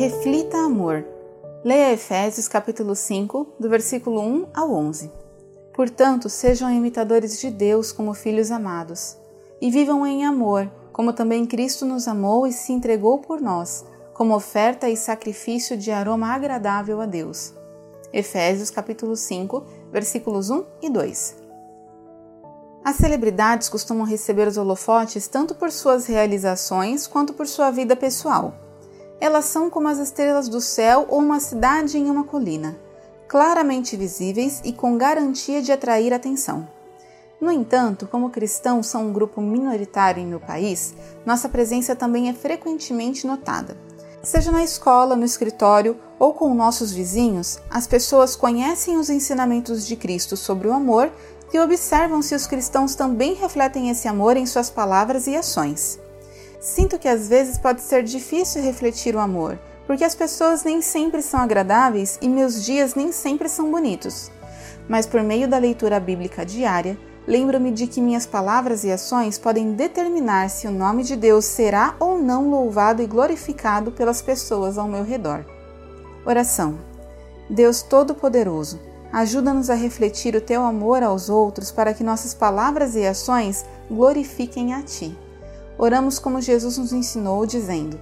Reflita amor. Leia Efésios capítulo 5, do versículo 1 ao 11. Portanto, sejam imitadores de Deus como filhos amados, e vivam em amor, como também Cristo nos amou e se entregou por nós, como oferta e sacrifício de aroma agradável a Deus. Efésios capítulo 5, versículos 1 e 2. As celebridades costumam receber os holofotes tanto por suas realizações quanto por sua vida pessoal. Elas são como as estrelas do céu ou uma cidade em uma colina, claramente visíveis e com garantia de atrair atenção. No entanto, como cristãos são um grupo minoritário em meu país, nossa presença também é frequentemente notada. Seja na escola, no escritório ou com nossos vizinhos, as pessoas conhecem os ensinamentos de Cristo sobre o amor e observam se os cristãos também refletem esse amor em suas palavras e ações. Sinto que às vezes pode ser difícil refletir o amor, porque as pessoas nem sempre são agradáveis e meus dias nem sempre são bonitos. Mas por meio da leitura bíblica diária, lembro-me de que minhas palavras e ações podem determinar se o nome de Deus será ou não louvado e glorificado pelas pessoas ao meu redor. Oração. Deus Todo-Poderoso, ajuda-nos a refletir o teu amor aos outros para que nossas palavras e ações glorifiquem a ti. Oramos como Jesus nos ensinou, dizendo: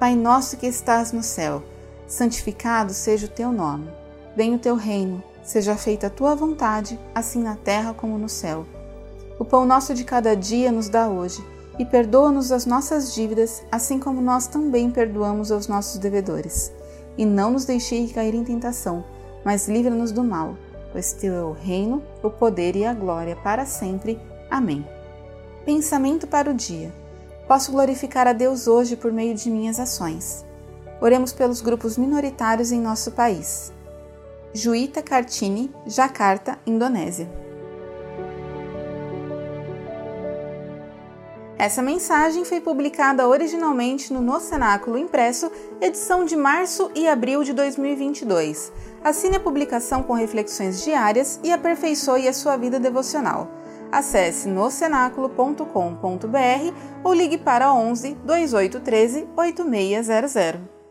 Pai nosso que estás no céu, santificado seja o teu nome. Venha o teu reino, seja feita a tua vontade, assim na terra como no céu. O pão nosso de cada dia nos dá hoje, e perdoa-nos as nossas dívidas, assim como nós também perdoamos aos nossos devedores. E não nos deixeis cair em tentação, mas livra-nos do mal, pois teu é o reino, o poder e a glória para sempre. Amém. Pensamento para o dia. Posso glorificar a Deus hoje por meio de minhas ações. Oremos pelos grupos minoritários em nosso país. Juíta Kartini, Jakarta, Indonésia. Essa mensagem foi publicada originalmente no No Cenáculo Impresso, edição de março e abril de 2022. Assine a publicação com reflexões diárias e aperfeiçoe a sua vida devocional. Acesse nocenáculo.com.br ou ligue para 11 2813 8600.